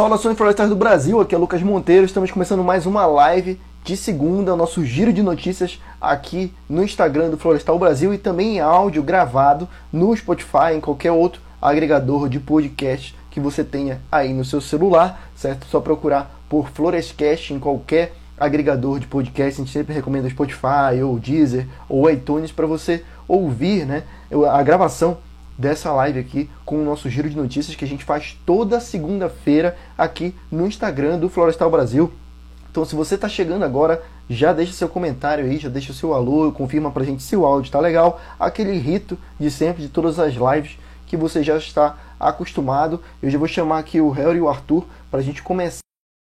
Saudações florestais do Brasil, aqui é Lucas Monteiro. Estamos começando mais uma live de segunda, nosso giro de notícias aqui no Instagram do Florestal Brasil e também em áudio gravado no Spotify, em qualquer outro agregador de podcast que você tenha aí no seu celular, certo? Só procurar por Florescast em qualquer agregador de podcast. A gente sempre recomenda Spotify ou Deezer ou iTunes para você ouvir, né, a gravação dessa live aqui com o nosso giro de notícias que a gente faz toda segunda-feira aqui no Instagram do Florestal Brasil. Então, se você está chegando agora, já deixa seu comentário aí, já deixa o seu alô, confirma pra gente se o áudio está legal. Aquele rito de sempre, de todas as lives que você já está acostumado. Eu já vou chamar aqui o Harry e o Arthur para a gente começar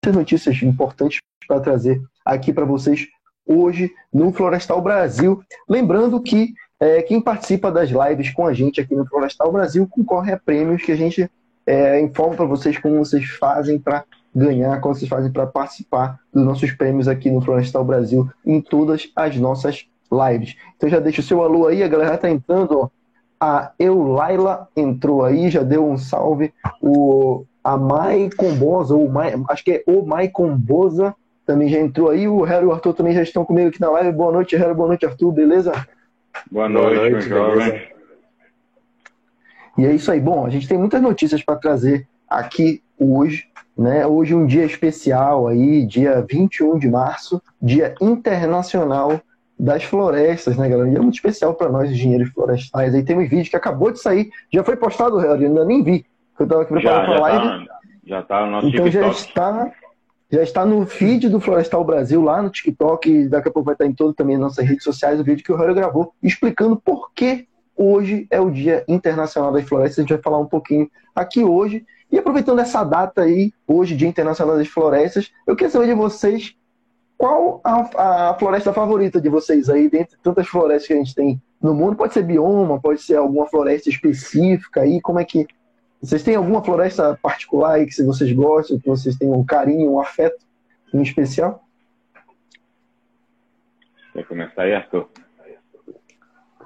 as notícias importantes para trazer aqui para vocês hoje no Florestal Brasil. Lembrando que é, quem participa das lives com a gente aqui no Florestal Brasil concorre a prêmios que a gente é, informa para vocês como vocês fazem para ganhar, como vocês fazem para participar dos nossos prêmios aqui no Florestal Brasil em todas as nossas lives. Então já deixa o seu alô aí, a galera está entrando, ó. A Eulaila entrou aí, já deu um salve. O, a Mai Combosa, ou Mai, acho que é o Mai Combosa, também já entrou aí. O Harry e o Arthur também já estão comigo aqui na live. Boa noite, Harry. Boa noite, Arthur. Beleza? Boa noite, Boa noite jovem. E é isso aí. Bom, a gente tem muitas notícias para trazer aqui hoje. Né? Hoje é um dia especial aí, dia 21 de março, dia internacional das florestas, né, galera? Um dia muito especial para nós, engenheiros florestais. Aí tem um vídeo que acabou de sair, já foi postado, Harry, ainda nem vi. Eu estava aqui preparando para a live. Tá, já está no nosso Então TikTok. já está já está no feed do Florestal Brasil, lá no TikTok, daqui a pouco vai estar em todo também nossas redes sociais, o vídeo que o Rory gravou, explicando por que hoje é o Dia Internacional das Florestas. A gente vai falar um pouquinho aqui hoje. E aproveitando essa data aí, hoje, Dia Internacional das Florestas, eu queria saber de vocês qual a, a floresta favorita de vocês aí, dentre tantas florestas que a gente tem no mundo. Pode ser bioma, pode ser alguma floresta específica aí, como é que vocês têm alguma floresta particular aí que vocês gostam, que vocês têm um carinho, um afeto em especial? Quer começar aí, Arthur?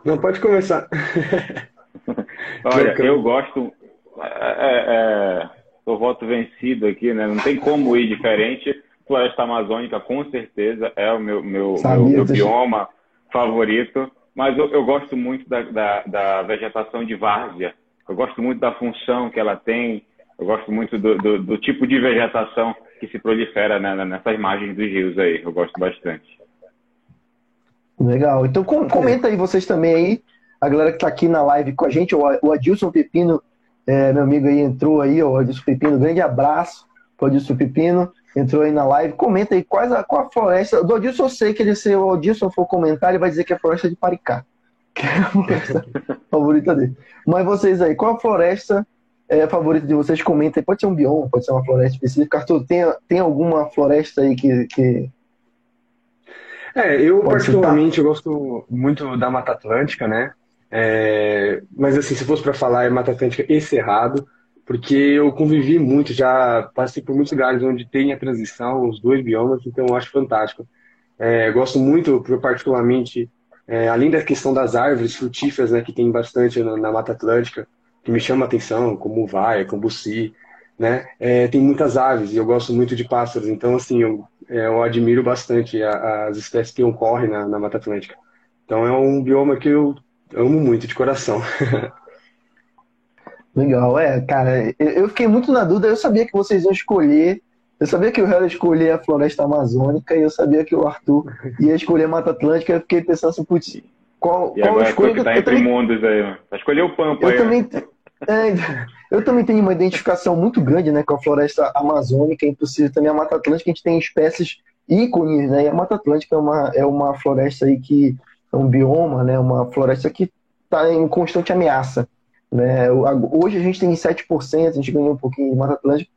Não, pode começar. Olha, eu gosto. É, é, é, eu voto vencido aqui, né? Não tem como ir diferente. Floresta Amazônica, com certeza, é o meu, meu, meu, meu bioma favorito. Mas eu, eu gosto muito da, da, da vegetação de várzea eu gosto muito da função que ela tem, eu gosto muito do, do, do tipo de vegetação que se prolifera né, nessas margens dos rios aí. Eu gosto bastante. Legal. Então comenta aí vocês também aí, a galera que está aqui na live com a gente, o Adilson Pepino, é, meu amigo aí entrou aí, o Adilson Pepino, grande abraço para o Adilson Pepino, entrou aí na live. Comenta aí quais a, qual a floresta. Do Adilson eu sei que ele, se o Adilson for comentar, ele vai dizer que é a floresta de Paricá que é a floresta favorita dele. Mas vocês aí, qual a floresta é, favorita de vocês? Comentem. Pode ser um bioma, pode ser uma floresta específica. Arthur, tem, tem alguma floresta aí que. que... É, eu pode particularmente eu gosto muito da Mata Atlântica, né? É, mas assim, se fosse para falar é Mata Atlântica e Cerrado, porque eu convivi muito, já passei por muitos lugares onde tem a transição, os dois biomas, então eu acho fantástico. É, gosto muito, particularmente, é, além da questão das árvores frutíferas, né, que tem bastante na, na Mata Atlântica, que me chama a atenção, como vaia, como buci, né, é, tem muitas aves e eu gosto muito de pássaros, então assim, eu, é, eu admiro bastante a, as espécies que ocorrem na, na Mata Atlântica. Então é um bioma que eu amo muito de coração. Legal, é, cara, eu fiquei muito na dúvida, eu sabia que vocês iam escolher eu sabia que o Harry escolher a floresta amazônica e eu sabia que o Arthur ia escolher a Mata Atlântica. Eu fiquei pensando assim, putz, qual, e qual escolha? Que tá eu, entre também... mundos aí, mano. Vai escolher o Pampa eu aí. Também, é, eu também tenho uma identificação muito grande né, com a floresta amazônica, inclusive também a Mata Atlântica, a gente tem espécies ícones, né? E a Mata Atlântica é uma, é uma floresta aí que é um bioma, né? Uma floresta que está em constante ameaça. Né? Hoje a gente tem 7%, a gente ganhou um pouquinho de Mata Atlântica,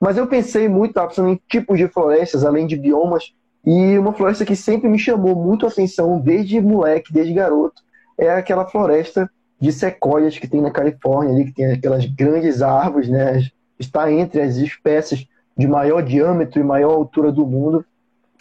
mas eu pensei muito, estava em tipos de florestas, além de biomas, e uma floresta que sempre me chamou muito a atenção desde moleque, desde garoto, é aquela floresta de sequoias que tem na Califórnia, ali, que tem aquelas grandes árvores, né? Está entre as espécies de maior diâmetro e maior altura do mundo.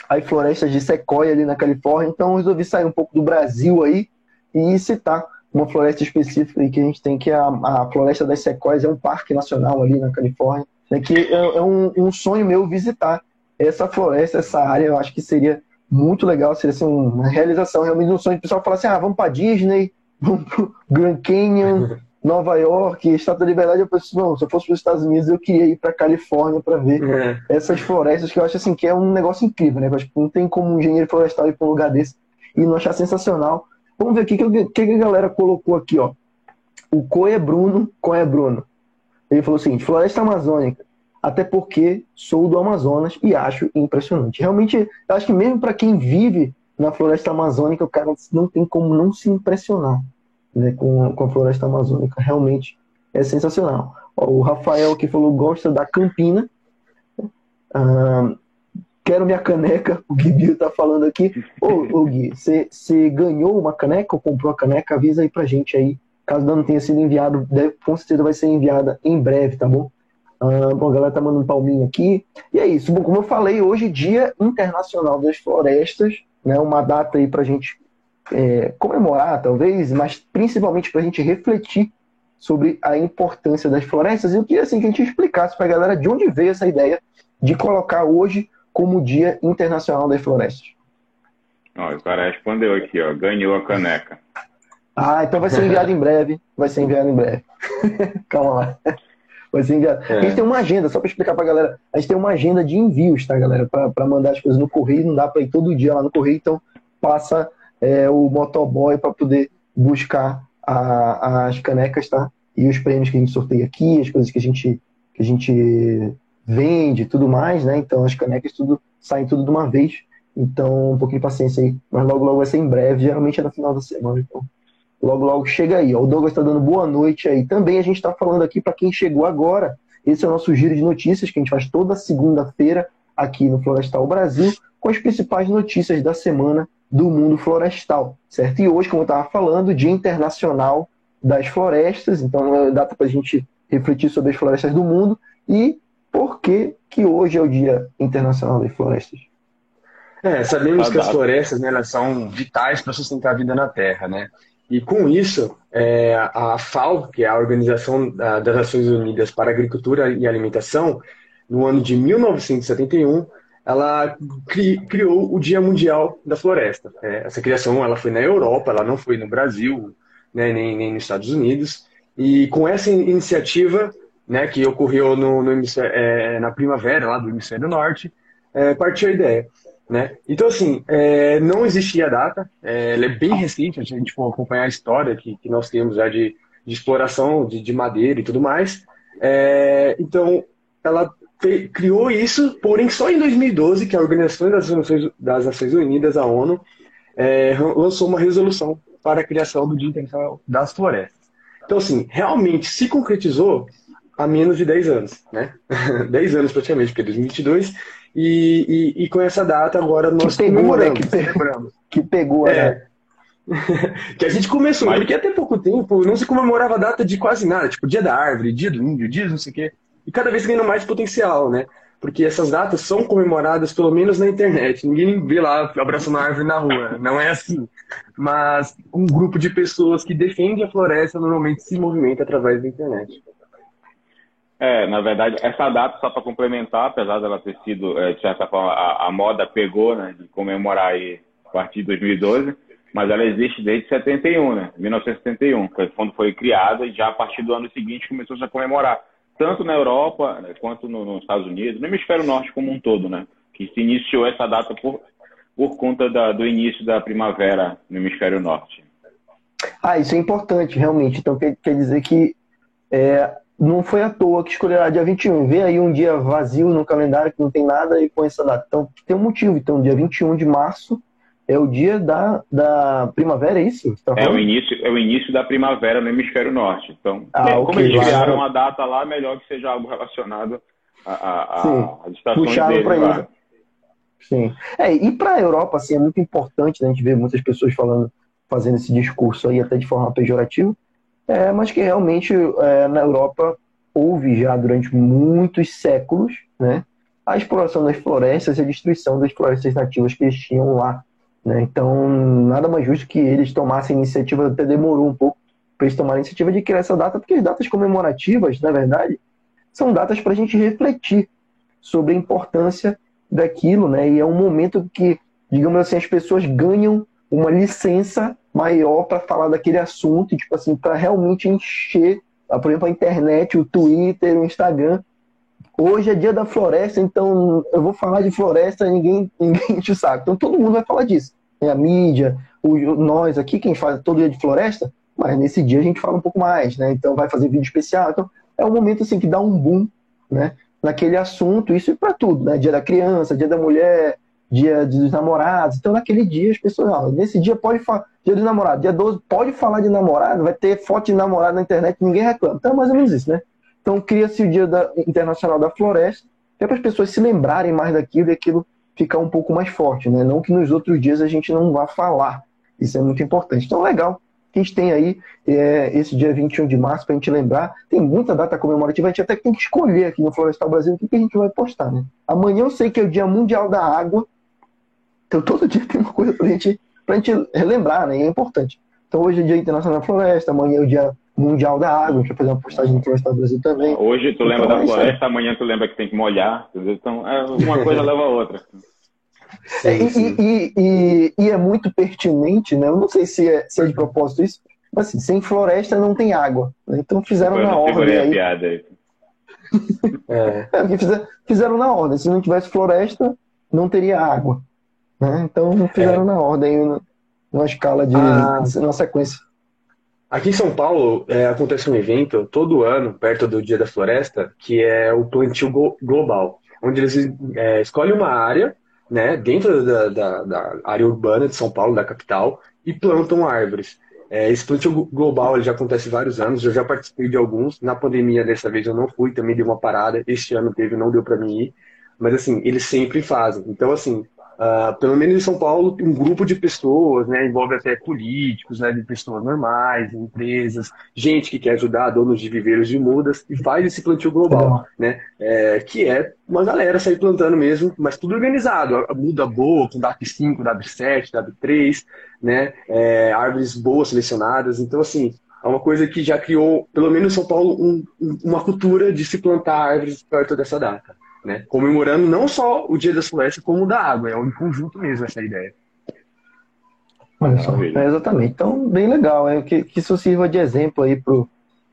Aí florestas de sequoia ali na Califórnia. Então resolvi sair um pouco do Brasil aí e citar uma floresta específica que a gente tem, que é a, a Floresta das Sequoias, é um parque nacional ali na Califórnia É que é, é um, um, sonho meu visitar essa floresta, essa área. Eu acho que seria muito legal, seria assim, uma realização realmente um sonho. O pessoal fala assim: ah, vamos para Disney, vamos para Grand Canyon, Nova York, Estátua da Liberdade. Eu penso, não, se eu fosse para os Estados Unidos, eu queria ir para Califórnia para ver é. essas florestas, que eu acho assim que é um negócio incrível, né? Eu acho que não tem como um engenheiro florestal ir para um lugar desse e não achar sensacional. Vamos ver o que, que, que a galera colocou aqui, ó. O Coe Bruno, Coe Bruno. Ele falou o seguinte: floresta amazônica, até porque sou do Amazonas e acho impressionante. Realmente, acho que mesmo para quem vive na floresta amazônica, o cara não tem como não se impressionar né, com, com a floresta amazônica. Realmente é sensacional. O Rafael que falou gosta da Campina. Quero minha caneca. O Gui tá falando aqui. Ô, ô Gui, você ganhou uma caneca ou comprou a caneca? Avisa aí pra gente aí Caso não tenha sido enviado, deve, com certeza vai ser enviada em breve, tá bom? Ah, bom, a galera tá mandando palminha aqui. E é isso. Bom, como eu falei, hoje é Dia Internacional das Florestas, né? Uma data aí pra gente é, comemorar, talvez, mas principalmente pra gente refletir sobre a importância das florestas. E eu queria assim, que a gente explicasse pra galera de onde veio essa ideia de colocar hoje como Dia Internacional das Florestas. Ó, o cara respondeu aqui, ó, ganhou a caneca. Ah, então vai ser enviado em breve. Vai ser enviado em breve. Calma lá. Vai ser enviado. É. A gente tem uma agenda, só para explicar para a galera. A gente tem uma agenda de envios, tá, galera? Para mandar as coisas no correio. Não dá para ir todo dia lá no correio, então passa é, o motoboy para poder buscar a, as canecas, tá? E os prêmios que a gente sorteia aqui, as coisas que a gente, que a gente vende tudo mais, né? Então as canecas tudo saem tudo de uma vez. Então, um pouquinho de paciência aí. Mas logo, logo vai ser em breve. Geralmente é no final da semana. Então, Logo, logo chega aí. Ó. O Douglas está dando boa noite aí. Também a gente está falando aqui para quem chegou agora. Esse é o nosso giro de notícias que a gente faz toda segunda-feira aqui no Florestal Brasil, com as principais notícias da semana do mundo florestal, certo? E hoje, como eu estava falando, Dia Internacional das Florestas, então é data para a gente refletir sobre as florestas do mundo e por que, que hoje é o Dia Internacional das Florestas. É, sabemos que as florestas né, elas são vitais para sustentar a vida na Terra, né? E com isso, é, a FAO, que é a Organização das Nações Unidas para Agricultura e Alimentação, no ano de 1971, ela cri, criou o Dia Mundial da Floresta. É, essa criação ela foi na Europa, ela não foi no Brasil, né, nem, nem nos Estados Unidos. E com essa iniciativa, né, que ocorreu no, no é, na primavera lá do hemisfério norte, é, partiu a ideia né? Então, assim, é, não existia data, é, ela é bem recente, a gente for acompanhar a história que, que nós temos já de, de exploração de, de, madeira e tudo mais. É, então, ela criou isso, porém só em 2012 que a Organização das Nações, das Nações Unidas, a ONU, é, lançou uma resolução para a criação do Dia Internacional das Florestas. Então, assim, realmente se concretizou há menos de 10 anos, né? 10 anos praticamente, porque é 2022 e, e, e, com essa data agora nós que pegou, né? Que, celebramos. Que pegou, é. Né? que a gente começou, Mas... porque até pouco tempo não se comemorava a data de quase nada, tipo dia da árvore, dia do índio, dia não sei o quê. E cada vez ganhando mais potencial, né? Porque essas datas são comemoradas, pelo menos na internet. Ninguém vê lá abraçando a árvore na rua. Não é assim. Mas um grupo de pessoas que defende a floresta normalmente se movimenta através da internet. É, na verdade, essa data, só para complementar, apesar dela ter sido, é, de certa forma, a, a, moda pegou, né, de comemorar aí a partir de 2012, mas ela existe desde 71, né, 1971, quando foi criada, e já a partir do ano seguinte começou -se a comemorar, tanto na Europa né, quanto no, nos Estados Unidos, no hemisfério norte como um todo, né, que se iniciou essa data por, por conta da, do início da primavera no hemisfério norte. Ah, isso é importante, realmente. Então quer, quer dizer que é, não foi à toa que escolherá dia 21. Vê aí um dia vazio no calendário que não tem nada e põe essa data. Então tem um motivo. Então, dia 21 de março é o dia da, da primavera, é isso? Tá é, o início, é o início da primavera no hemisfério norte. Então, ah, como okay, eles criaram uma data lá, melhor que seja algo relacionado a, a, a estações puxaram para ele. Sim. É, e para a Europa, assim, é muito importante né, a gente ver muitas pessoas falando, fazendo esse discurso aí até de forma pejorativa, é, mas que realmente é, na Europa houve já durante muitos séculos né, a exploração das florestas e a destruição das florestas nativas que eles tinham lá. Né? Então, nada mais justo que eles tomassem iniciativa, até demorou um pouco para eles tomarem a iniciativa de criar essa data, porque as datas comemorativas, na verdade, são datas para a gente refletir sobre a importância daquilo, né? E é um momento que, digamos assim, as pessoas ganham uma licença maior para falar daquele assunto, tipo assim, para realmente encher, por exemplo, a internet, o Twitter, o Instagram. Hoje é dia da floresta, então eu vou falar de floresta, ninguém, ninguém te sabe. Então todo mundo vai falar disso. É a mídia, o, nós aqui, quem faz todo dia de floresta, mas nesse dia a gente fala um pouco mais, né? Então vai fazer vídeo especial. Então é um momento assim que dá um boom, né? Naquele assunto, isso é para tudo, né? Dia da criança, dia da mulher, dia dos namorados. Então naquele dia as pessoas, ó, nesse dia pode falar, dia dos namorados, dia 12 pode falar de namorado, vai ter foto de namorado na internet, ninguém reclama. Então é mais ou menos isso, né? Então cria-se o Dia da, Internacional da Floresta, é para as pessoas se lembrarem mais daquilo e aquilo ficar um pouco mais forte, né? Não que nos outros dias a gente não vá falar. Isso é muito importante. Então, legal a gente tem aí é, esse dia 21 de março para a gente lembrar. Tem muita data comemorativa, a gente até tem que escolher aqui no Florestal Brasil o que, que a gente vai postar, né? Amanhã eu sei que é o Dia Mundial da Água, então todo dia tem uma coisa para gente, a gente relembrar, né? E é importante. Então hoje é Dia Internacional da Floresta, amanhã é o Dia Mundial da Água, a gente vai fazer uma postagem no Florestal Brasil também. Hoje tu lembra então, da é floresta, amanhã tu lembra que tem que molhar, então é, uma coisa leva a outra. É, sim, sim. E, e, e, é muito pertinente, né? Eu não sei se é, se é de propósito isso, mas assim, sem floresta não tem água. Né? Então fizeram na ordem. Aí. Piada aí. é, fizeram, fizeram na ordem. Se não tivesse floresta, não teria água. Né? Então fizeram é. na ordem, numa escala de. Ah. na sequência. Aqui em São Paulo é, acontece um evento todo ano, perto do Dia da Floresta, que é o plantio global, onde eles é, escolhem uma área né, dentro da, da, da, área urbana de São Paulo, da capital, e plantam árvores. É, esse plantio global ele já acontece vários anos, eu já participei de alguns. Na pandemia, dessa vez eu não fui, também dei uma parada. Este ano teve, não deu para mim ir. Mas, assim, eles sempre fazem. Então, assim, Uh, pelo menos em São Paulo, um grupo de pessoas, né, envolve até políticos, né, de pessoas normais, empresas, gente que quer ajudar donos de viveiros de mudas e faz esse plantio global, né, é, que é uma galera sair plantando mesmo, mas tudo organizado, muda boa, com DAP5, DAP7, DAP3, né, é, árvores boas selecionadas, então assim, é uma coisa que já criou, pelo menos em São Paulo, um, uma cultura de se plantar árvores perto dessa data né? Comemorando não só o Dia das Florestas, como o da água. É um conjunto mesmo essa ideia. É exatamente. Então, bem legal. É que, que isso sirva de exemplo aí pro,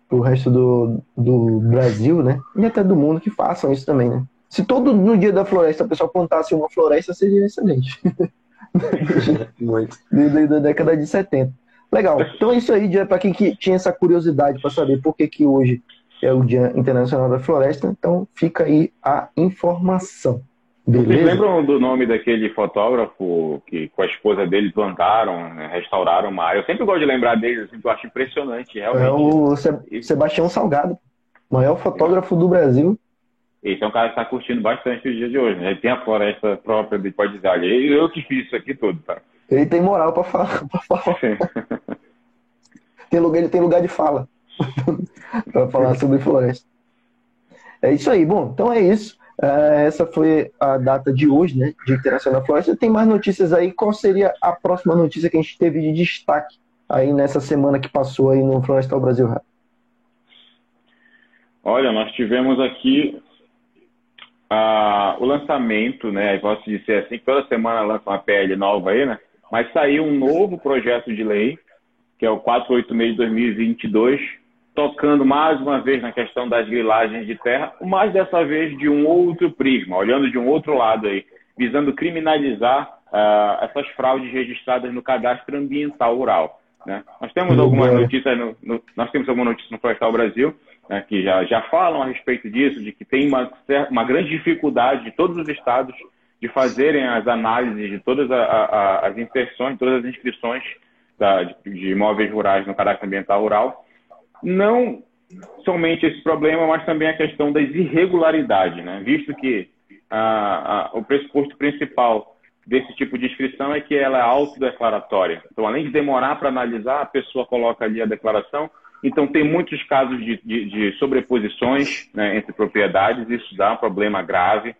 pro resto do, do Brasil, né? E até do mundo que façam isso também, né? Se todo no dia da floresta a pessoa plantasse uma floresta, seria excelente. Muito. Desde a década de 70. Legal. Então é isso aí, para quem que tinha essa curiosidade para saber por que, que hoje é o Dia Internacional da Floresta, então fica aí a informação. Beleza? Vocês lembram do nome daquele fotógrafo que com a esposa dele plantaram, né, restauraram uma área? Eu sempre gosto de lembrar dele, assim, eu acho impressionante, realmente. É o Sebastião Salgado, maior fotógrafo do Brasil. Esse é um cara que está curtindo bastante o dia de hoje, né? Ele tem a floresta própria, ele pode dizer, olha, eu que fiz isso aqui tudo, tá? Ele tem moral para falar. Pra falar. tem lugar, ele tem lugar de fala. para falar sobre floresta. É isso aí. Bom, então é isso. É, essa foi a data de hoje, né? De Internacional da Floresta. Tem mais notícias aí. Qual seria a próxima notícia que a gente teve de destaque aí nessa semana que passou aí no Florestal Brasil Olha, nós tivemos aqui uh, o lançamento, né? Posso dizer assim, toda semana lança uma PL nova aí, né? Mas saiu um novo projeto de lei, que é o 486 de 2022, tocando mais uma vez na questão das grilagens de terra, mas dessa vez de um outro prisma, olhando de um outro lado aí, visando criminalizar uh, essas fraudes registradas no cadastro ambiental rural. Né? Nós temos algumas notícias no, no, nós temos algumas notícias no Florestal Brasil né, que já, já falam a respeito disso, de que tem uma, uma grande dificuldade de todos os estados de fazerem as análises de todas a, a, as inserções, todas as inscrições da, de, de imóveis rurais no cadastro ambiental rural não somente esse problema, mas também a questão das irregularidades, né? visto que a, a, o pressuposto principal desse tipo de inscrição é que ela é autodeclaratória. Então, além de demorar para analisar, a pessoa coloca ali a declaração. Então, tem muitos casos de, de, de sobreposições né, entre propriedades, isso dá um problema grave.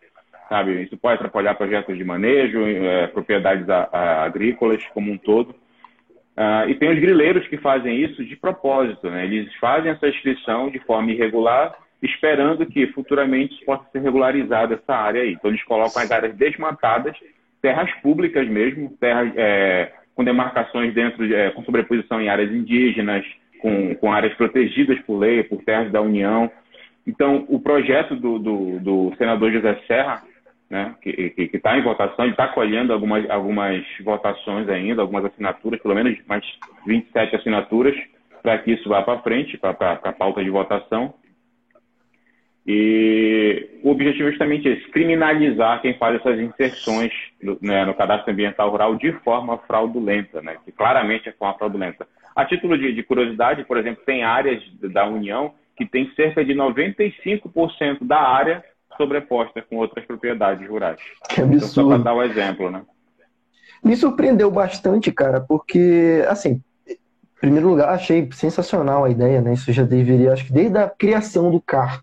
Sabe? Isso pode atrapalhar projetos de manejo, é, propriedades a, a, agrícolas como um todo. Uh, e tem os grileiros que fazem isso de propósito, né? Eles fazem essa inscrição de forma irregular esperando que futuramente possa ser regularizada essa área aí. Então, eles colocam as áreas desmatadas, terras públicas mesmo, terras é, com demarcações dentro, de, é, com sobreposição em áreas indígenas, com, com áreas protegidas por lei, por terras da União. Então, o projeto do, do, do senador José Serra, né, que está em votação, ele está colhendo algumas, algumas votações ainda, algumas assinaturas, pelo menos mais 27 assinaturas, para que isso vá para frente, para a pauta de votação. E o objetivo é justamente esse, criminalizar quem faz essas inserções no, né, no cadastro ambiental rural de forma fraudulenta, né, que claramente é forma fraudulenta. A título de, de curiosidade, por exemplo, tem áreas da União que tem cerca de 95% da área sobreposta com outras propriedades rurais. Que absurdo. Então, só para dar o exemplo, né? Me surpreendeu bastante, cara, porque, assim, em primeiro lugar, achei sensacional a ideia, né? Isso já deveria, acho que desde a criação do CAR,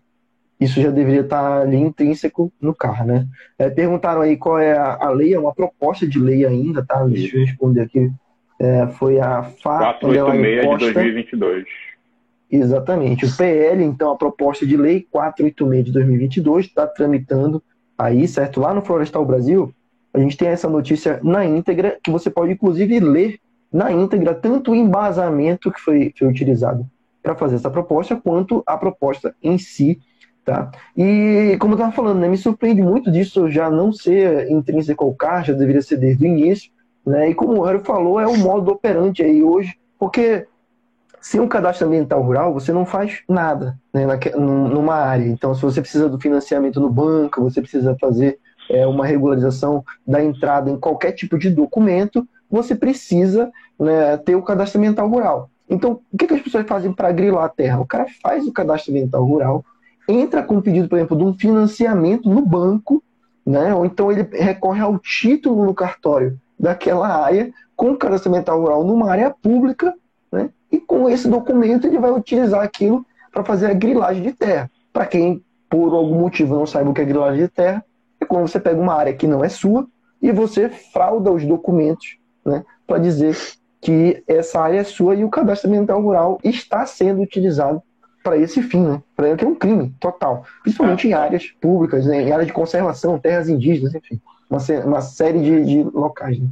isso já deveria estar ali intrínseco no CAR, né? É, perguntaram aí qual é a, a, lei, é uma proposta de lei ainda, tá? Deixa eu responder aqui. É, foi a FA... 486 de 2022. Exatamente. O PL, então, a proposta de lei 486 de 2022 está tramitando aí, certo? Lá no Florestal Brasil, a gente tem essa notícia na íntegra, que você pode, inclusive, ler na íntegra tanto o embasamento que foi, foi utilizado para fazer essa proposta, quanto a proposta em si, tá? E, como eu estava falando, né, me surpreende muito disso já não ser intrínseco ao já deveria ser desde o início, né? E como o Hélio falou, é o modo operante aí hoje, porque sem um cadastro ambiental rural, você não faz nada né, numa área. Então, se você precisa do financiamento no banco, você precisa fazer é, uma regularização da entrada em qualquer tipo de documento, você precisa né, ter o cadastro ambiental rural. Então, o que, que as pessoas fazem para grilar a terra? O cara faz o cadastro ambiental rural, entra com um pedido, por exemplo, de um financiamento no banco, né, ou então ele recorre ao título no cartório daquela área, com o cadastro ambiental rural numa área pública, né? E com esse documento ele vai utilizar aquilo para fazer a grilagem de terra. Para quem por algum motivo não saiba o que é grilagem de terra, é quando você pega uma área que não é sua e você frauda os documentos né, para dizer que essa área é sua e o cadastro ambiental rural está sendo utilizado para esse fim, né? Para que é um crime total, principalmente em áreas públicas, né? em áreas de conservação, terras indígenas, enfim, uma, uma série de, de locais. Né?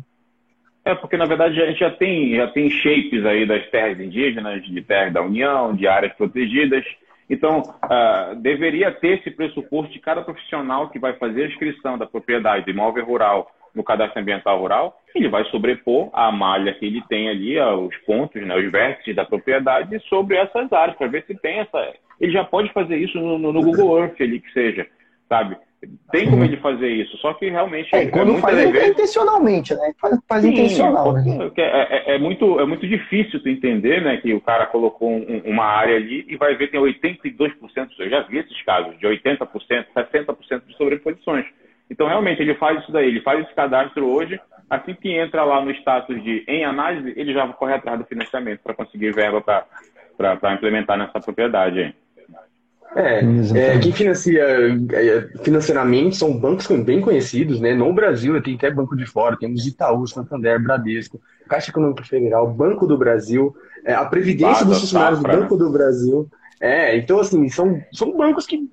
É, porque na verdade a gente já tem, já tem shapes aí das terras indígenas, de terras da União, de áreas protegidas. Então, uh, deveria ter esse pressuposto de cada profissional que vai fazer a inscrição da propriedade do imóvel rural no cadastro ambiental rural, ele vai sobrepor a malha que ele tem ali, os pontos, né, os vértices da propriedade sobre essas áreas, para ver se tem essa. Ele já pode fazer isso no, no, no Google Earth ali que seja, sabe? Tem como ele fazer isso, só que realmente. É, quando é faz é vezes... intencionalmente, né? Faz, faz Sim, intencional, né? É, é, é, muito, é muito difícil tu entender, né? Que o cara colocou um, uma área ali e vai ver que tem 82%, eu já vi esses casos, de 80%, 60% de sobreposições. Então, realmente, ele faz isso daí, ele faz esse cadastro hoje, assim que entra lá no status de em análise, ele já corre atrás do financiamento para conseguir verba para implementar nessa propriedade aí. É, é, quem financia é, financeiramente são bancos bem conhecidos, né? No Brasil, tem até banco de fora, temos Itaú, Santander, Bradesco, Caixa Econômica Federal, Banco do Brasil, é, a Previdência dos funcionários do Banco do Brasil. É, então, assim, são, são bancos que,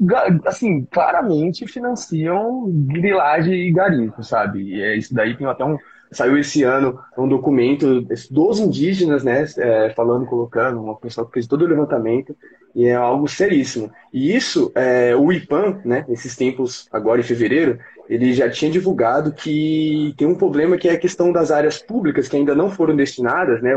assim, claramente financiam grilagem e garimpo, sabe? E é, isso daí tem até um, saiu esse ano um documento dos indígenas, né, é, falando, colocando, uma pessoa que fez todo o levantamento, e é algo seríssimo. E isso, é, o IPAM, né, nesses tempos, agora em fevereiro, ele já tinha divulgado que tem um problema que é a questão das áreas públicas que ainda não foram destinadas, né,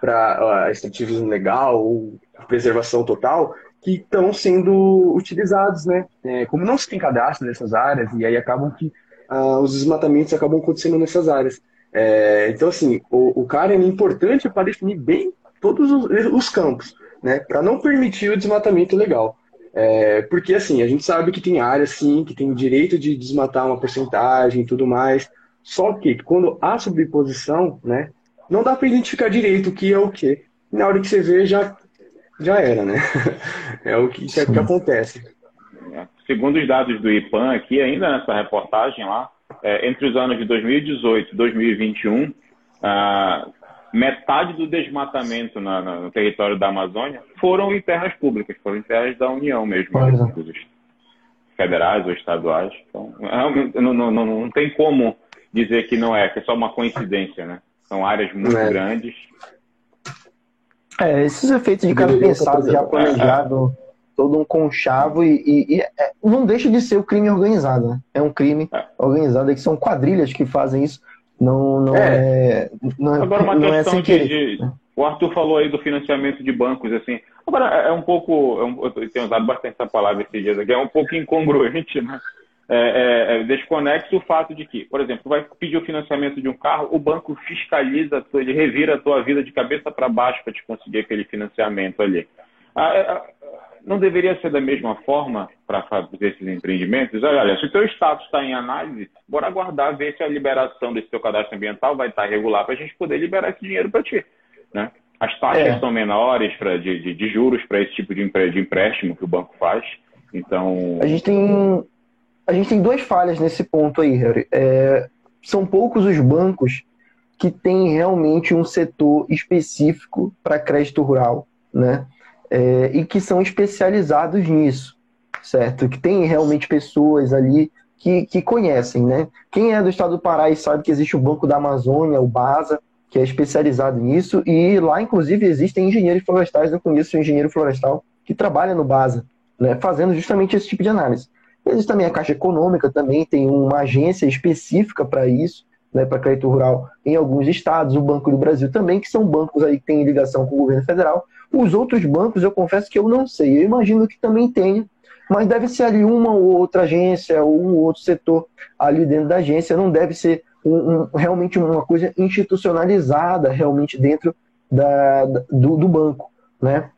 para extrativismo legal ou preservação total, que estão sendo utilizados, né, é, como não se tem cadastro nessas áreas, e aí acabam que ah, os desmatamentos acabam acontecendo nessas áreas. É, então, assim, o, o cara é importante para definir bem todos os, os campos, né? Para não permitir o desmatamento legal. É, porque, assim, a gente sabe que tem áreas, sim, que tem o direito de desmatar uma porcentagem e tudo mais. Só que, quando há sobreposição, né? Não dá para identificar direito o que é o que. Na hora que você vê, já, já era, né? É o que, que, que acontece. Segundo os dados do IPAN aqui, ainda nessa reportagem lá, é, entre os anos de 2018 e 2021, ah, metade do desmatamento na, na, no território da Amazônia foram em terras públicas, foram em terras da União mesmo, né, federais ou estaduais. Então, não, não, não, não tem como dizer que não é, que é só uma coincidência, né? São áreas muito é. grandes. É, esses efeitos de cada pensado, já planejado, todo um conchavo e, e, e é, não deixa de ser o crime organizado, né? É um crime é. organizado, que são quadrilhas que fazem isso. Não, não é. é não, é, Agora, uma não questão é de, de, O Arthur falou aí do financiamento de bancos, assim. Agora, é um pouco. É um, eu tenho usado bastante essa palavra esses dias aqui, é um pouco incongruente, né? É, é, é, desconexo o fato de que, por exemplo, tu vai pedir o financiamento de um carro, o banco fiscaliza, ele revira a tua vida de cabeça para baixo para te conseguir aquele financiamento ali. Ah, não deveria ser da mesma forma para fazer esses empreendimentos? Olha, se o teu status está em análise, bora aguardar ver se a liberação desse teu cadastro ambiental vai estar tá regular para a gente poder liberar esse dinheiro para ti. Né? As taxas é. são menores pra, de, de, de juros para esse tipo de, de empréstimo que o banco faz. Então. A gente tem, a gente tem duas falhas nesse ponto aí, Harry. É, são poucos os bancos que têm realmente um setor específico para crédito rural, né? É, e que são especializados nisso, certo? Que tem realmente pessoas ali que, que conhecem, né? Quem é do estado do Pará e sabe que existe o Banco da Amazônia, o BASA, que é especializado nisso, e lá, inclusive, existem engenheiros florestais, eu conheço um engenheiro florestal que trabalha no BASA, né, fazendo justamente esse tipo de análise. Existe também a Caixa Econômica, também tem uma agência específica para isso, né, para crédito rural em alguns estados, o Banco do Brasil também, que são bancos aí que têm ligação com o governo federal, os outros bancos, eu confesso que eu não sei. Eu imagino que também tenha, mas deve ser ali uma ou outra agência, ou um ou outro setor ali dentro da agência. Não deve ser um, um, realmente uma coisa institucionalizada realmente dentro da, do, do banco, né?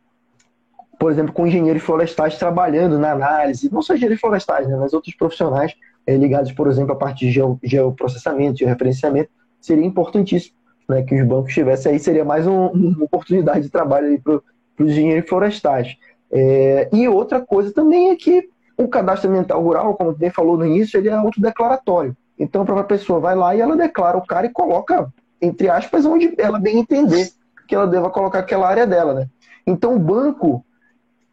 Por exemplo, com engenheiros florestais trabalhando na análise, não só engenheiros florestais, né, mas outros profissionais é, ligados, por exemplo, a parte de geoprocessamento, georreferenciamento, seria importantíssimo né, que os bancos tivessem aí, seria mais um, uma oportunidade de trabalho para os engenheiros florestais. É, e outra coisa também é que o cadastro ambiental rural, como bem falou no início, ele é autodeclaratório. Então a própria pessoa vai lá e ela declara o cara e coloca, entre aspas, onde ela bem entender que ela deva colocar aquela área dela. Né? Então o banco,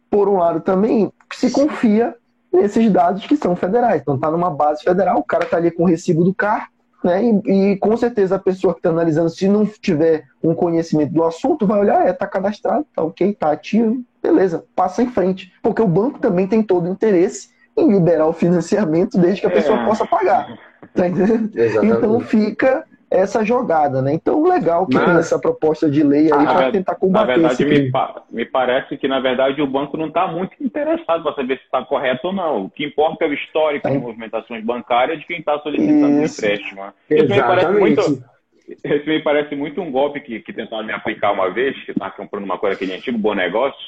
por um lado, também se confia nesses dados que são federais. Então está numa base federal, o cara está ali com o recibo do carro, né? E, e, com certeza a pessoa que está analisando, se não tiver um conhecimento do assunto, vai olhar, é, está cadastrado, tá ok, tá ativo, beleza, passa em frente. Porque o banco também tem todo o interesse em liberar o financiamento desde que a pessoa é. possa pagar. Tá então fica essa jogada, né? Então, legal que Mas, tem essa proposta de lei aí para tentar combater Na verdade, me, me, parece que, na verdade, o banco não está muito interessado para saber se está correto ou não. O que importa é o histórico de movimentações bancárias de quem está solicitando Isso. empréstimo. Isso me, parece muito, isso me parece muito um golpe que, que tentaram me aplicar uma vez, que estava comprando uma coisa aquele antigo bom negócio.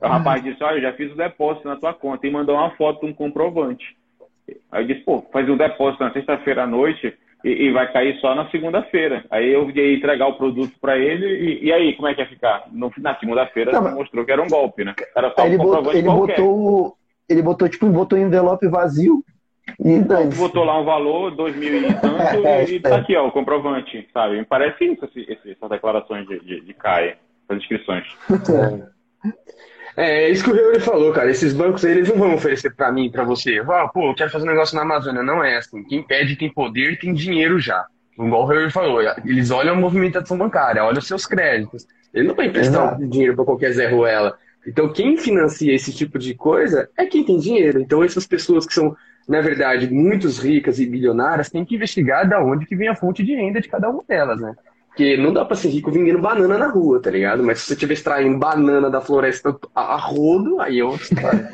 O uhum. rapaz disse, olha, eu já fiz o depósito na tua conta e mandou uma foto de um comprovante. Aí eu disse, pô, faz um depósito na sexta-feira à noite e, e vai cair só na segunda-feira. Aí eu ia entregar o produto para ele e, e, aí, como é que ia ficar? No, na segunda-feira mostrou que era um golpe, né? Era só ele um botou, ele botou, ele botou, tipo, botou envelope vazio e daí. Botou lá um valor, dois mil e tanto, é, e tá aqui, ó, o comprovante, sabe? Me parece isso, esse, essas declarações de, de, de CAE, as inscrições. É. É, é isso que o Reuri falou, cara. Esses bancos aí, eles não vão oferecer para mim, para você. Ah, pô, eu quero fazer um negócio na Amazônia. Não é assim. Quem pede tem poder tem dinheiro já. Igual o Reuri falou, eles olham a movimentação bancária, olham os seus créditos. Ele não vai emprestar Exato. dinheiro para qualquer Zé Ruela. Então, quem financia esse tipo de coisa é quem tem dinheiro. Então, essas pessoas que são, na verdade, muito ricas e bilionárias, têm que investigar da onde que vem a fonte de renda de cada uma delas, né? Porque não dá pra ser rico vendendo banana na rua, tá ligado? Mas se você estiver extraindo banana da floresta a, rodo, aí é outra história.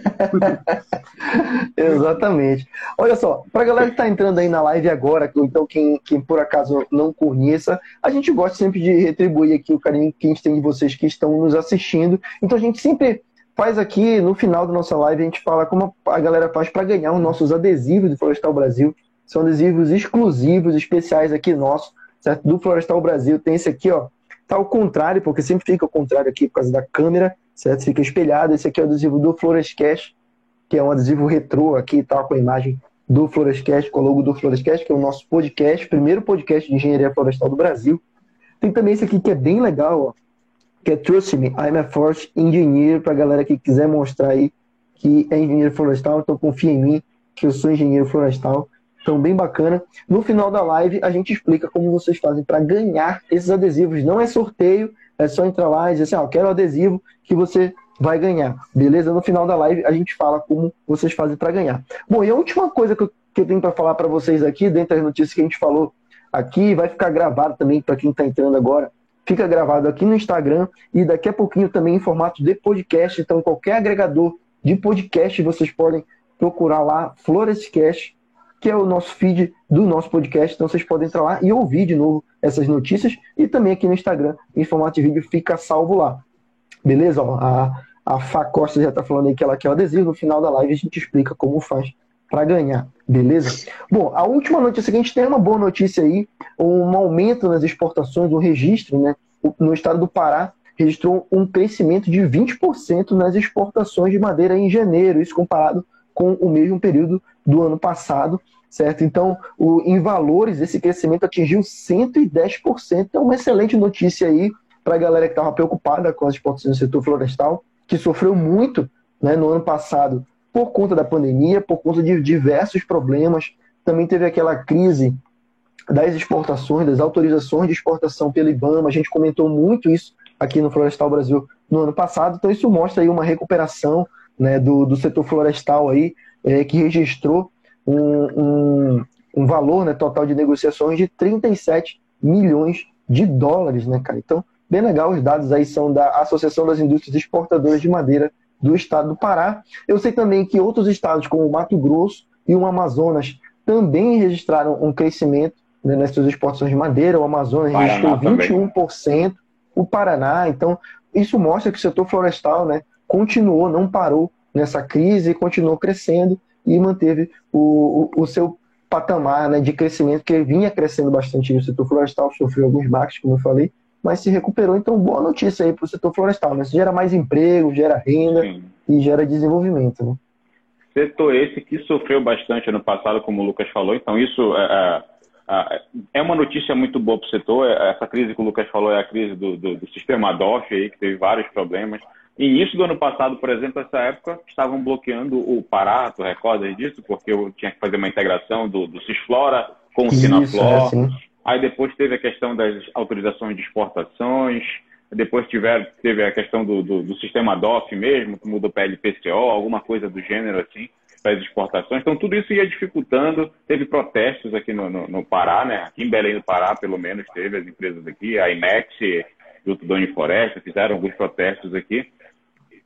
Exatamente. Olha só, pra galera que tá entrando aí na live agora, então quem, quem por acaso não conheça, a gente gosta sempre de retribuir aqui o carinho que a gente tem de vocês que estão nos assistindo. Então a gente sempre faz aqui, no final da nossa live, a gente fala como a galera faz para ganhar os nossos adesivos do Florestal Brasil. São adesivos exclusivos, especiais aqui nossos certo? Do Florestal Brasil tem esse aqui, ó. Tá ao contrário, porque sempre fica ao contrário aqui por causa da câmera, certo? Fica espelhado. Esse aqui é o adesivo do Florescast, que é um adesivo retrô aqui, tá? Com a imagem do Florescast, com o logo do Florescast, que é o nosso podcast, primeiro podcast de engenharia florestal do Brasil. Tem também esse aqui que é bem legal, ó, que é Trust Me, I'm a Forest Engineer, pra galera que quiser mostrar aí que é engenheiro florestal, então confia em mim, que eu sou engenheiro florestal. Então, bem bacana. No final da live, a gente explica como vocês fazem para ganhar esses adesivos. Não é sorteio, é só entrar lá e dizer assim: ah, eu quero o adesivo que você vai ganhar. Beleza? No final da live, a gente fala como vocês fazem para ganhar. Bom, e a última coisa que eu, que eu tenho para falar para vocês aqui, dentro das notícias que a gente falou aqui, vai ficar gravado também para quem está entrando agora. Fica gravado aqui no Instagram e daqui a pouquinho também em formato de podcast. Então, qualquer agregador de podcast vocês podem procurar lá Florescast que é o nosso feed do nosso podcast. Então vocês podem entrar lá e ouvir de novo essas notícias. E também aqui no Instagram, em formato de vídeo, fica salvo lá. Beleza? Ó, a, a Fá Costa já está falando aí que ela quer o adesivo. No final da live a gente explica como faz para ganhar. Beleza? Bom, a última notícia que a gente tem é uma boa notícia aí, um aumento nas exportações, um registro, né? No estado do Pará, registrou um crescimento de 20% nas exportações de madeira em janeiro, isso comparado com o mesmo período do ano passado certo? Então, o, em valores, esse crescimento atingiu 110%. É uma excelente notícia aí para a galera que estava preocupada com as exportações do setor florestal, que sofreu muito né, no ano passado por conta da pandemia, por conta de diversos problemas. Também teve aquela crise das exportações, das autorizações de exportação pelo IBAMA. A gente comentou muito isso aqui no Florestal Brasil no ano passado. Então, isso mostra aí uma recuperação né, do, do setor florestal aí, é, que registrou um, um, um valor né, total de negociações de 37 milhões de dólares, né, cara? Então, bem legal, os dados aí são da Associação das Indústrias Exportadoras de Madeira do estado do Pará. Eu sei também que outros estados, como o Mato Grosso e o Amazonas, também registraram um crescimento né, nas suas exportações de madeira. O Amazonas Paraná registrou 21%, também. o Paraná. Então, isso mostra que o setor florestal né, continuou, não parou nessa crise, continuou crescendo e manteve o, o, o seu patamar né, de crescimento, que vinha crescendo bastante no setor florestal, sofreu alguns baques, como eu falei, mas se recuperou. Então, boa notícia aí para o setor florestal. Né? Isso gera mais emprego, gera renda Sim. e gera desenvolvimento. Né? Setor esse que sofreu bastante ano passado, como o Lucas falou. Então, isso é, é, é uma notícia muito boa para o setor. Essa crise que o Lucas falou é a crise do, do, do sistema DOF, aí, que teve vários problemas. Início do ano passado, por exemplo, essa época, estavam bloqueando o Pará, tu recordas disso? Porque eu tinha que fazer uma integração do, do Cisflora com o Sinaflor. É, Aí depois teve a questão das autorizações de exportações, depois tiver, teve a questão do, do, do sistema DOF mesmo, que mudou para LPCO, alguma coisa do gênero assim, para as exportações. Então tudo isso ia dificultando. Teve protestos aqui no, no, no Pará, né? Aqui em Belém do Pará, pelo menos, teve as empresas aqui, a IMEX, junto do Floresta, fizeram alguns protestos aqui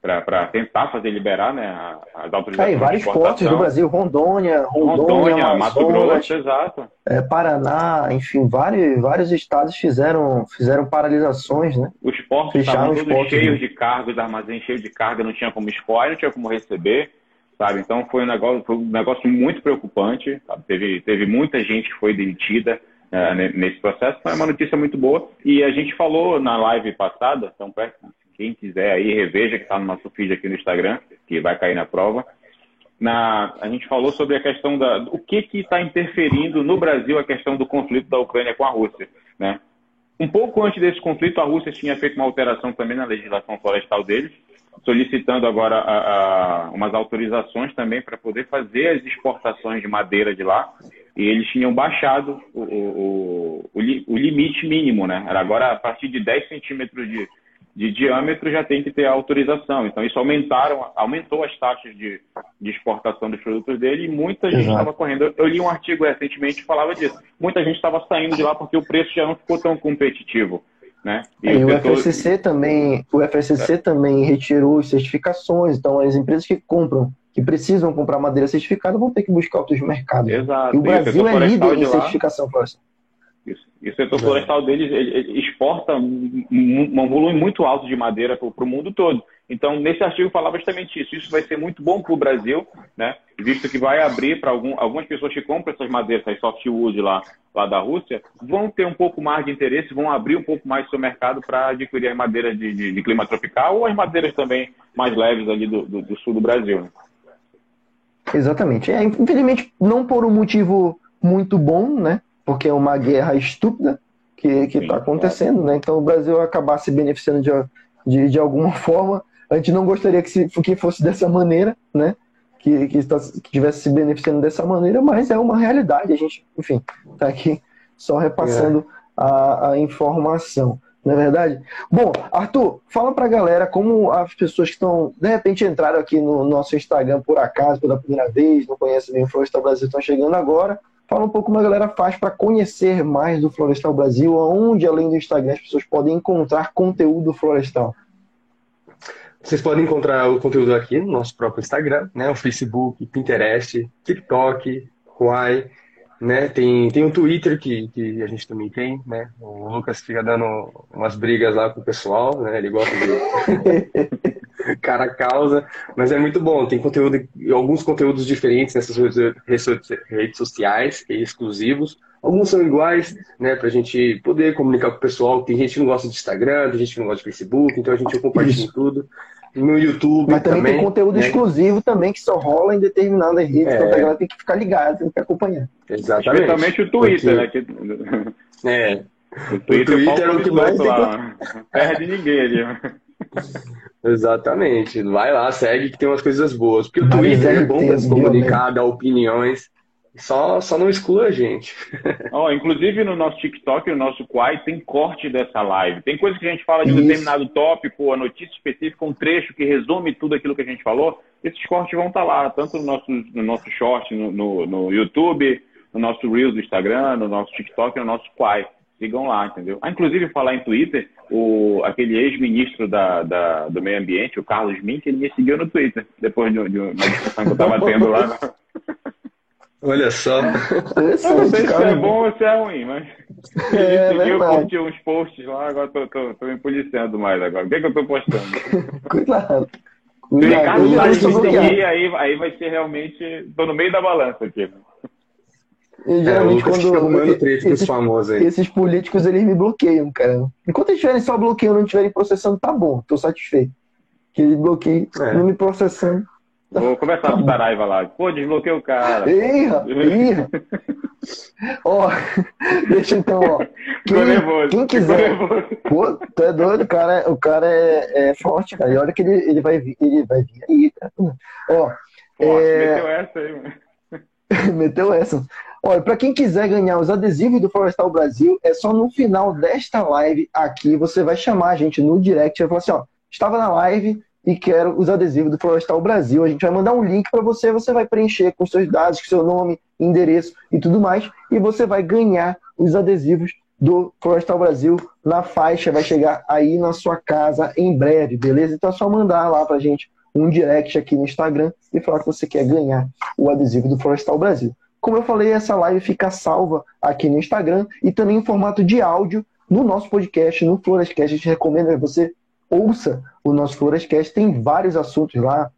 para tentar fazer liberar né, as autorizações. É, vários portos do Brasil, Rondônia, Rondônia, Rondônia Mato Grosso, exato. É, Paraná, enfim, vários, vários estados fizeram, fizeram paralisações, né? Os portos estavam todos portos, cheios né? de carga, os armazéns cheios de carga, não tinha como escoar, não tinha como receber, sabe? Então foi um negócio, foi um negócio muito preocupante, sabe? Teve, teve muita gente que foi demitida, é, nesse processo. Foi uma notícia muito boa. E a gente falou na live passada, então quem quiser aí, reveja que está no nosso feed aqui no Instagram, que vai cair na prova. Na, a gente falou sobre a questão da o que está interferindo no Brasil a questão do conflito da Ucrânia com a Rússia, né? Um pouco antes desse conflito, a Rússia tinha feito uma alteração também na legislação florestal deles, solicitando agora a, a, umas autorizações também para poder fazer as exportações de madeira de lá. E eles tinham baixado o, o, o, o limite mínimo, né? Era agora a partir de 10 centímetros de, de diâmetro já tem que ter autorização. Então, isso aumentaram, aumentou as taxas de, de exportação dos produtos dele e muita gente estava correndo. Eu, eu, li um artigo recentemente que falava disso. Muita gente estava saindo de lá porque o preço já não ficou tão competitivo. Né? E, é, o, setor... FSC também, o FSC é. também retirou as certificações, então as empresas que compram, que precisam comprar madeira certificada, vão ter que buscar outros mercados. Exato. E o Brasil é líder em certificação florestal. E o setor florestal deles ele, ele exporta um, um, volume muito alto de madeira para o mundo todo. Então, nesse artigo falava justamente isso. Isso vai ser muito bom para o Brasil, né? visto que vai abrir para algum, algumas pessoas que compram essas madeiras, essas softwood lá, lá da Rússia, vão ter um pouco mais de interesse, vão abrir um pouco mais seu mercado para adquirir as madeiras de, de, de, clima tropical ou as madeiras também mais leves ali do, do, do sul do Brasil. Né? Exatamente. É, infelizmente, não por um motivo muito bom, né? Porque é uma guerra estúpida, que está acontecendo, né? Então o Brasil acabar se beneficiando de, de, de alguma forma. A gente não gostaria que, se, que fosse dessa maneira, né? Que, que, está, que tivesse se beneficiando dessa maneira, mas é uma realidade. A gente, enfim, está aqui só repassando é. a, a informação não é verdade? Bom, Arthur, fala pra galera como as pessoas que estão, de repente, entraram aqui no nosso Instagram por acaso, pela primeira vez, não conhecem bem o Florestal Brasil, estão chegando agora. Fala um pouco como a galera faz para conhecer mais do Florestal Brasil, onde, além do Instagram, as pessoas podem encontrar conteúdo florestal. Vocês podem encontrar o conteúdo aqui no nosso próprio Instagram, né? O Facebook, Pinterest, TikTok, Huawei né? Tem, tem o Twitter que, que a gente também tem, né? O Lucas fica dando umas brigas lá com o pessoal, né? Ele gosta de cara causa, mas é muito bom. Tem conteúdo, alguns conteúdos diferentes nessas redes sociais, exclusivos. Alguns são iguais, né? Pra gente poder comunicar com o pessoal. Tem gente que não gosta de Instagram, tem gente que não gosta de Facebook, então a gente compartilha Isso. tudo no YouTube. Mas também, também tem conteúdo né? exclusivo também que só rola em determinadas redes, é. então a galera tem que ficar ligado, tem que acompanhar. Exatamente. Especialmente o Twitter, Porque... né? Que... É. O Twitter, o Twitter é o que mais lá. Perde ninguém ali. Exatamente. Vai lá, segue que tem umas coisas boas. Porque o Twitter é bom para se comunicar, dar opiniões. Só, só não exclua a gente. oh, inclusive no nosso TikTok, no nosso Quai, tem corte dessa live. Tem coisa que a gente fala de um determinado tópico, a notícia específica, um trecho que resume tudo aquilo que a gente falou. Esses cortes vão estar tá lá, tanto no nosso, no nosso short, no, no, no YouTube, no nosso Reels do Instagram, no nosso TikTok no nosso Quai. Sigam lá, entendeu? Ah, inclusive, falar em Twitter, o, aquele ex-ministro da, da, do meio ambiente, o Carlos Mink, ele me seguiu no Twitter, depois de, de uma discussão que eu estava tendo lá. Olha só. Eu não sei se é bom ou se é ruim, mas. É, ele eu curti uns posts lá, agora tô, tô, tô me policiando mais agora. O que, é que eu tô postando? Cuidado. Se o Ricardo tá seguir, aí, aí vai ser realmente. Tô no meio da balança aqui. E, geralmente, é, quando esses, famosos aí. esses políticos eles me bloqueiam, cara. Enquanto eles estiverem só bloqueando, não estiverem processando, tá bom, tô satisfeito. Que eles bloqueiam, é. não me processando. Vou começar a Saraiva lá. Pô, desbloqueei o cara. Irra, irra. ó, deixa então, ó. Quem, nervoso, quem quiser. Pô, tu é doido, o cara, o cara é, é forte, cara. E olha que ele, ele vai vir, ele vai vir aí, cara. Ó. Pô, é... meteu essa aí, mano. meteu essa. Olha, para quem quiser ganhar os adesivos do Florestal Brasil, é só no final desta live aqui, você vai chamar a gente no direct e vai falar assim, ó, estava na live, e quero os adesivos do Florestal Brasil. A gente vai mandar um link para você, você vai preencher com seus dados, com seu nome, endereço e tudo mais, e você vai ganhar os adesivos do Florestal Brasil na faixa, vai chegar aí na sua casa em breve, beleza? Então é só mandar lá pra gente um direct aqui no Instagram e falar que você quer ganhar o adesivo do Florestal Brasil. Como eu falei, essa live fica salva aqui no Instagram e também em formato de áudio no nosso podcast, no Florescast. A gente recomenda que você ouça o nosso Florescast, tem vários assuntos lá.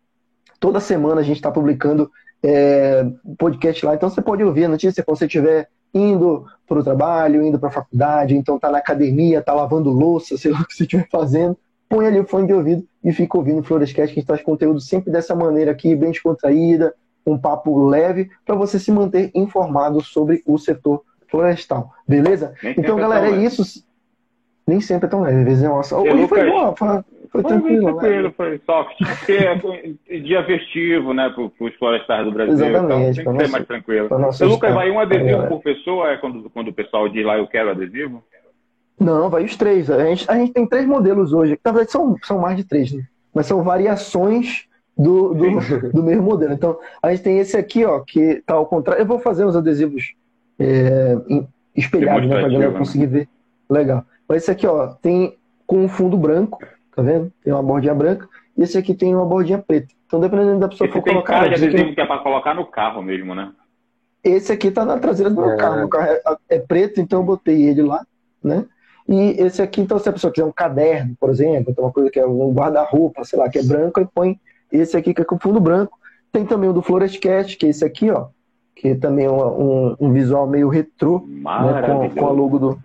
Toda semana a gente está publicando é, podcast lá, então você pode ouvir a notícia quando você estiver indo para o trabalho, indo para a faculdade, então tá na academia, tá lavando louça, sei lá o que você estiver fazendo, põe ali o fone de ouvido e fica ouvindo o Florescast, que a gente traz conteúdo sempre dessa maneira aqui, bem descontraída, um papo leve, para você se manter informado sobre o setor florestal, beleza? então, galera, é isso. Nem sempre é tão leve, às vezes é uma só. Hoje foi bom, foi, foi tranquilo. Foi tranquilo, né? foi soft. Porque é dia festivo, né, para os florestais do Brasil. Exatamente. Então tem que ser mais tranquilo. Lucas, vai um adesivo por pessoa? É quando, quando o pessoal diz lá, eu quero adesivo? Não, vai os três. A gente, a gente tem três modelos hoje. Na verdade, são, são mais de três, né? Mas são variações do, do, do, mesmo modelo. Então, a gente tem esse aqui, ó, que tá ao contrário. Eu vou fazer os adesivos é, espelhados, né, para a galera conseguir ver. Legal. Esse aqui, ó, tem com um fundo branco, tá vendo? Tem uma bordinha branca. E esse aqui tem uma bordinha preta. Então, dependendo da pessoa esse for tem colocar. Cara de adesivo aqui, que é para colocar no carro mesmo, né? Esse aqui tá na traseira do meu é. carro. Meu carro é, é, preto, então eu botei ele lá, né? E esse aqui, então, se a pessoa quiser um caderno, por exemplo, tem uma coisa que é um guarda-roupa, sei lá, que é branco, aí põe esse aqui que é com fundo branco. Tem também o do Florest Cat, que é esse aqui, ó, que também é um, um visual meio retrô, né, com, com a logo do,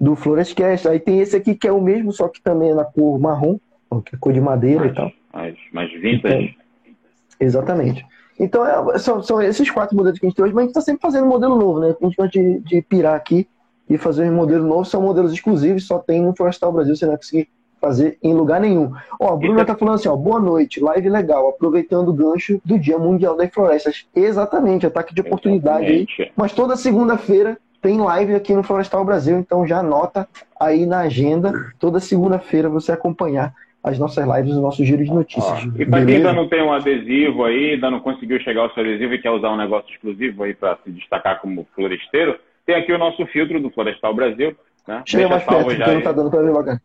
do Florescast. Aí tem esse aqui que é o mesmo, só que também é na cor marrom, que é cor de madeira mais, e tal. Mais, mais vintage. Então, exatamente. Então, é, são, são esses quatro modelos que a gente tem hoje, mas a gente está sempre fazendo modelo novo, né? A gente gosta de, de pirar aqui e fazer um modelo novo. São modelos exclusivos, só tem no Florestal Brasil, você não vai conseguir fazer em lugar nenhum. Ó, a Bruna tá falando assim, ó, boa noite, live legal, aproveitando o gancho do Dia Mundial das Florestas. Exatamente, ataque de oportunidade Exatamente. aí. Mas toda segunda-feira tem live aqui no Florestal Brasil, então já anota aí na agenda, toda segunda-feira você acompanhar as nossas lives, o nosso giro de notícias. Ah, e para quem ainda não tem um adesivo aí, ainda não conseguiu chegar ao seu adesivo e quer usar um negócio exclusivo aí para se destacar como floresteiro, tem aqui o nosso filtro do Florestal Brasil. Né? Chega mais perto, já não tá dando para ver bacana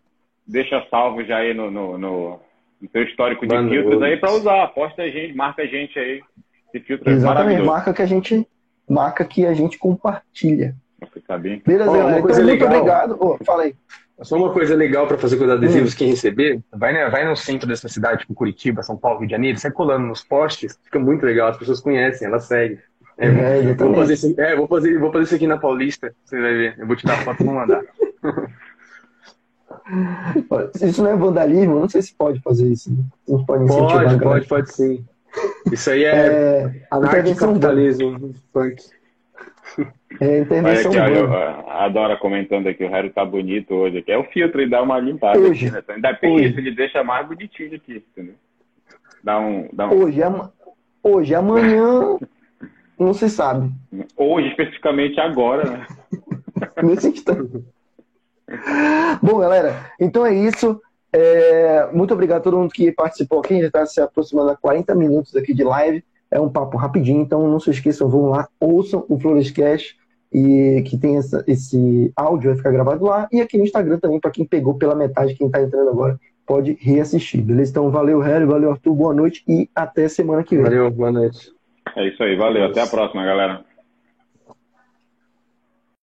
deixa salvo já aí no, no, no, no teu histórico de Mano, filtros aí para usar. Aposta a gente, marca a gente aí. Esse filtro Exatamente, marca que a gente marca que a gente compartilha. Ficar bem. Beleza, oh, uma coisa então, legal. muito obrigado. Oh, fala aí. Só uma coisa legal para fazer com os adesivos, hum. quem receber, vai, né, vai no centro dessa cidade, tipo Curitiba, São Paulo, Rio de Janeiro, sai colando nos postes, fica muito legal, as pessoas conhecem, elas seguem. É, é, vou, fazer isso, é, vou, fazer, vou fazer isso aqui na Paulista, você vai ver. Eu vou te dar a foto e vou mandar. Isso não é vandalismo? Não sei se pode fazer isso. Não pode, pode, pode, pode sim. Isso aí é, é anarcocapitalismo funk. É intervenção Olha aqui, a Dora comentando aqui, o Harry tá bonito hoje aqui. É o filtro e dá uma limpada hoje. aqui, né? Ainda tem isso, ele deixa mais bonitinho aqui, entendeu? Dá um, dá um... Hoje, am... hoje, amanhã, não se sabe. Hoje, especificamente agora, né? Nesse instante. Bom, galera, então é isso. É, muito obrigado a todo mundo que participou aqui. A gente está se aproximando a 40 minutos aqui de live. É um papo rapidinho, então não se esqueçam, vão lá, ouçam o Florescast e que tem essa, esse áudio, vai ficar gravado lá. E aqui no Instagram também, para quem pegou pela metade, quem está entrando agora, pode reassistir, beleza? Então valeu, Harry, valeu, Arthur, boa noite e até semana que vem. Valeu, boa noite. É isso aí, valeu, até a próxima, galera.